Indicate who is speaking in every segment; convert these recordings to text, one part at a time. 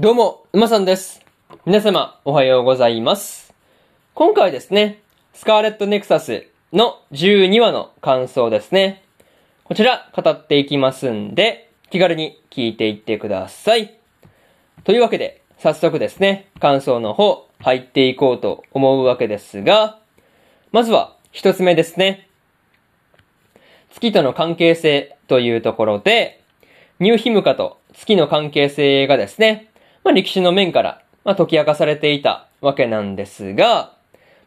Speaker 1: どうも、馬さんです。皆様、おはようございます。今回ですね、スカーレットネクサスの12話の感想ですね。こちら、語っていきますんで、気軽に聞いていってください。というわけで、早速ですね、感想の方、入っていこうと思うわけですが、まずは、一つ目ですね。月との関係性というところで、ニューヒムカと月の関係性がですね、まあ、歴史の面から、まあ、解き明かされていたわけなんですが、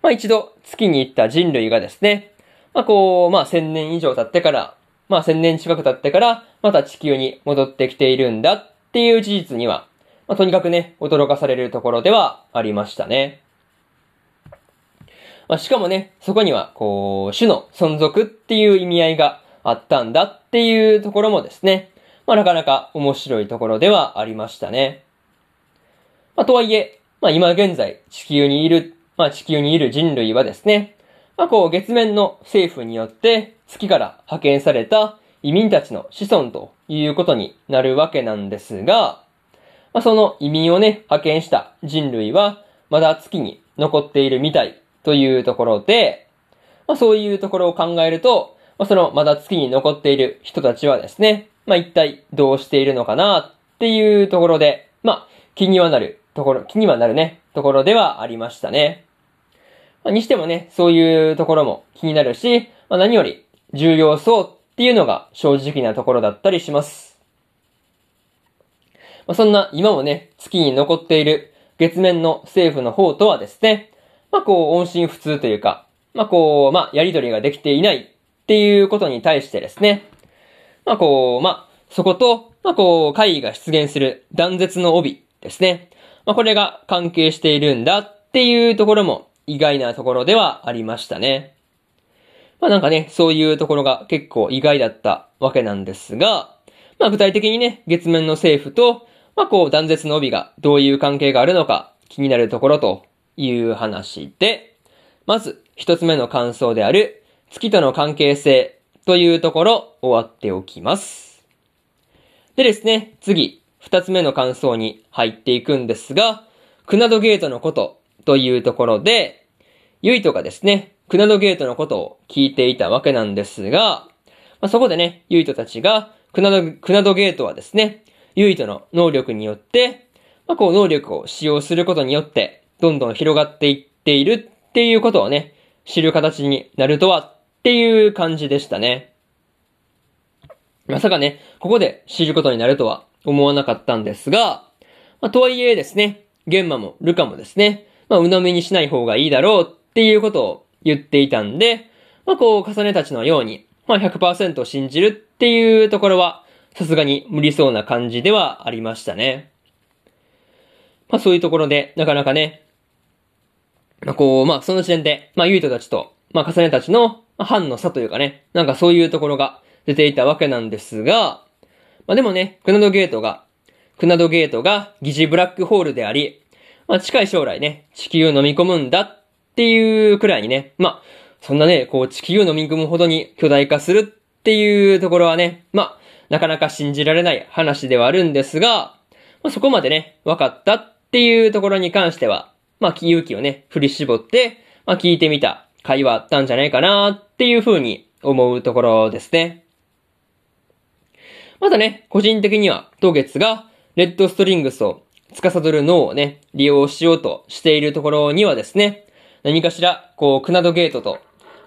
Speaker 1: まあ、一度月に行った人類がですね、まあ、こう、まあ、千年以上経ってから、まあ、千年近く経ってから、また地球に戻ってきているんだっていう事実には、まあ、とにかくね、驚かされるところではありましたね。まあ、しかもね、そこには、こう、種の存続っていう意味合いがあったんだっていうところもですね、まあ、なかなか面白いところではありましたね。まあ、とはいえ、まあ、今現在地球にいる、まあ、地球にいる人類はですね、まあ、こう月面の政府によって月から派遣された移民たちの子孫ということになるわけなんですが、まあ、その移民をね、派遣した人類はまだ月に残っているみたいというところで、まあ、そういうところを考えると、まあ、そのまだ月に残っている人たちはですね、まあ、一体どうしているのかなっていうところで、まあ、気にはなるところ、気にはなるね、ところではありましたね。まあ、にしてもね、そういうところも気になるし、まあ、何より重要そうっていうのが正直なところだったりします。まあ、そんな今もね、月に残っている月面の政府の方とはですね、まあこう、音信不通というか、まあこう、まあやりとりができていないっていうことに対してですね、まあこう、まあ、そこと、まあこう、会議が出現する断絶の帯ですね。まあこれが関係しているんだっていうところも意外なところではありましたね。まあなんかね、そういうところが結構意外だったわけなんですが、まあ具体的にね、月面の政府と、まあこう断絶の帯がどういう関係があるのか気になるところという話で、まず一つ目の感想である月との関係性というところ終わっておきます。でですね、次、二つ目の感想に入っていくんですが、クナドゲートのことというところで、ユイトがですね、クナドゲートのことを聞いていたわけなんですが、まあ、そこでね、ユイトたちが、クナド、クナドゲートはですね、ユイトの能力によって、まあ、こう能力を使用することによって、どんどん広がっていっているっていうことをね、知る形になるとはっていう感じでしたね。まさかね、ここで知ることになるとは思わなかったんですが、まあ、とはいえですね、ゲンマもルカもですね、まあ、鵜呑みにしない方がいいだろうっていうことを言っていたんで、まあ、こう、重ねたちのように、まあ、100%信じるっていうところは、さすがに無理そうな感じではありましたね。まあ、そういうところで、なかなかね、まあ、こう、まあ、その時点で、まあ、ユイトたちと、まあ、重ねたちの、まあ、反の差というかね、なんかそういうところが出ていたわけなんですが、まあ、でもね、クナドゲートが、クナドゲートが疑似ブラックホールであり、まあ、近い将来ね、地球を飲み込むんだっていうくらいにね、まあ、そんなね、こう地球を飲み込むほどに巨大化するっていうところはね、まあ、なかなか信じられない話ではあるんですが、まあ、そこまでね、分かったっていうところに関しては、まあ、勇気をね、振り絞って、まあ、聞いてみた会話あったんじゃないかなっていうふうに思うところですね。またね、個人的には、当月が、レッドストリングスを司る脳をね、利用しようとしているところにはですね、何かしら、こう、クナドゲートと、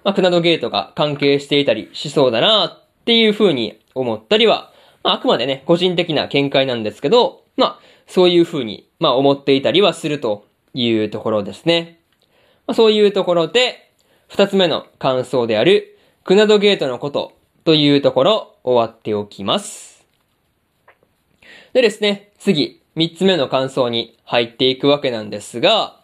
Speaker 1: まあ、クナドゲートが関係していたりしそうだなっていう風に思ったりは、まあ、あくまでね、個人的な見解なんですけど、まあ、そういう風に、まあ、思っていたりはするというところですね。まあ、そういうところで、二つ目の感想である、クナドゲートのことというところ、終わっておきます。でですね、次、三つ目の感想に入っていくわけなんですが、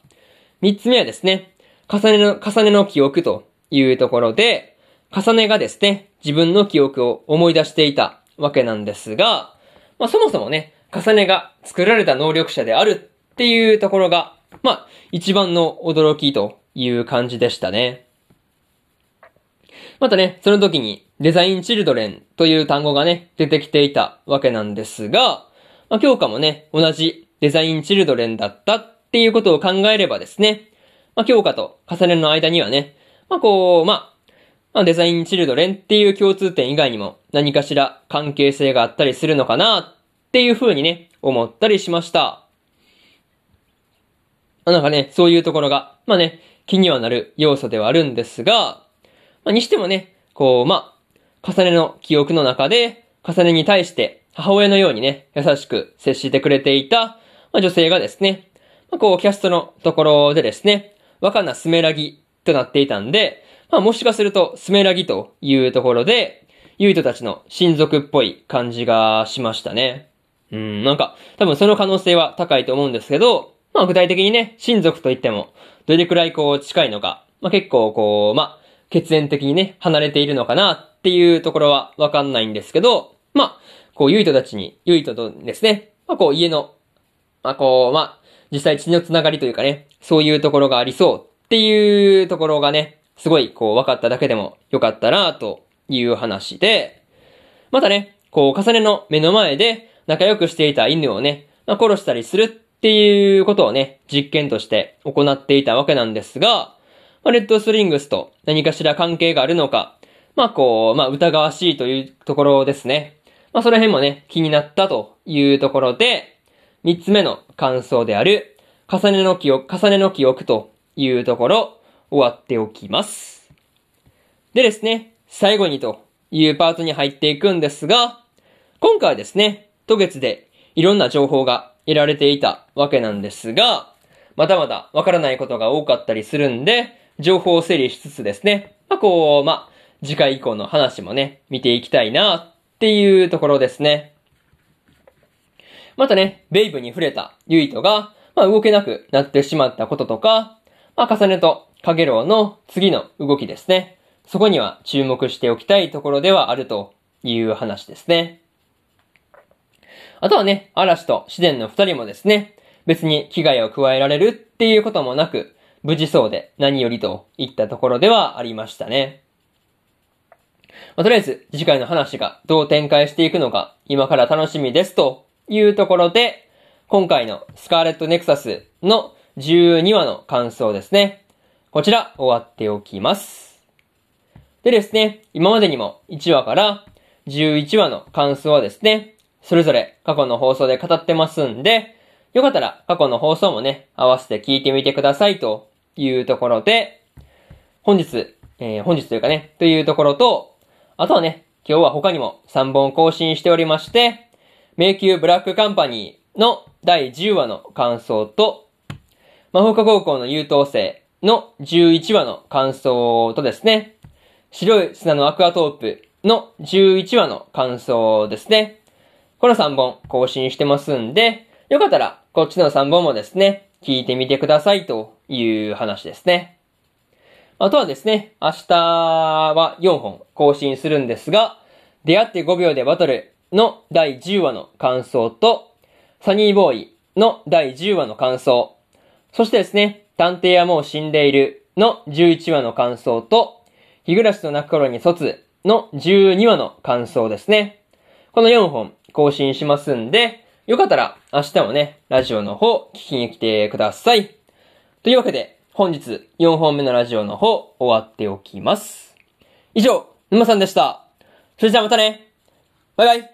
Speaker 1: 三つ目はですね、重ねの、重ねの記憶というところで、重ねがですね、自分の記憶を思い出していたわけなんですが、まあそもそもね、重ねが作られた能力者であるっていうところが、まあ一番の驚きという感じでしたね。またね、その時にデザインチルドレンという単語がね、出てきていたわけなんですが、まあ、教科もね、同じデザインチルドレンだったっていうことを考えればですね、まあ、強化と重ねるの間にはね、まあ、こう、まあ、デザインチルドレンっていう共通点以外にも何かしら関係性があったりするのかなっていう風にね、思ったりしました。なんかね、そういうところが、まあね、気にはなる要素ではあるんですが、まあ、にしてもね、こう、まあ、重ねの記憶の中で、重ねに対して母親のようにね、優しく接してくれていた、まあ、女性がですね、まあ、こう、キャストのところでですね、若菜スメラギとなっていたんで、まあもしかすると、スメラギというところで、ユイトたちの親族っぽい感じがしましたね。うん、なんか、多分その可能性は高いと思うんですけど、まあ具体的にね、親族といっても、どれくらいこう近いのか、まあ結構こう、まあ、血縁的にね、離れているのかなっていうところはわかんないんですけど、まあ、こう、ユイトたちに、ユイトとですね、まあこう家の、まあこう、まあ、実際血のつながりというかね、そういうところがありそうっていうところがね、すごい、こう、分かっただけでもよかったな、という話で、またね、こう、重ねの目の前で仲良くしていた犬をね、まあ、殺したりするっていうことをね、実験として行っていたわけなんですが、まあ、レッドストリングスと何かしら関係があるのか、まあこう、まあ疑わしいというところですね。まあその辺もね、気になったというところで、三つ目の感想である、重ねの記憶、重ねの記憶というところ、終わっておきます。でですね、最後にというパートに入っていくんですが、今回はですね、渡月でいろんな情報が得られていたわけなんですが、まだまだわからないことが多かったりするんで、情報を整理しつつですね、まあ、こう、まあ、次回以降の話もね、見ていきたいなっていうところですね。またね、ベイブに触れたユイトが、まあ、動けなくなってしまったこととか、まあ、重ねとかげろうの次の動きですね。そこには注目しておきたいところではあるという話ですね。あとはね、嵐と自然の二人もですね、別に危害を加えられるっていうこともなく、無事そうで何よりといったところではありましたね。まあ、とりあえず次回の話がどう展開していくのか今から楽しみですというところで、今回のスカーレットネクサスの12話の感想ですね。こちら終わっておきます。でですね、今までにも1話から11話の感想はですね、それぞれ過去の放送で語ってますんで、よかったら過去の放送もね、合わせて聞いてみてくださいというところで、本日、えー、本日というかね、というところと、あとはね、今日は他にも3本更新しておりまして、迷宮ブラックカンパニーの第10話の感想と、魔法科高校の優等生の11話の感想とですね、白い砂のアクアトープの11話の感想ですね。この3本更新してますんで、よかったらこっちの3本もですね、聞いてみてくださいという話ですね。あとはですね、明日は4本更新するんですが、出会って5秒でバトルの第10話の感想と、サニーボーイの第10話の感想、そしてですね、探偵はもう死んでいるの11話の感想と、日暮らしと泣く頃に卒の12話の感想ですね。この4本更新しますんで、よかったら明日もね、ラジオの方聞きに来てください。というわけで、本日4本目のラジオの方終わっておきます。以上、沼さんでした。それじゃあまたね。バイバイ。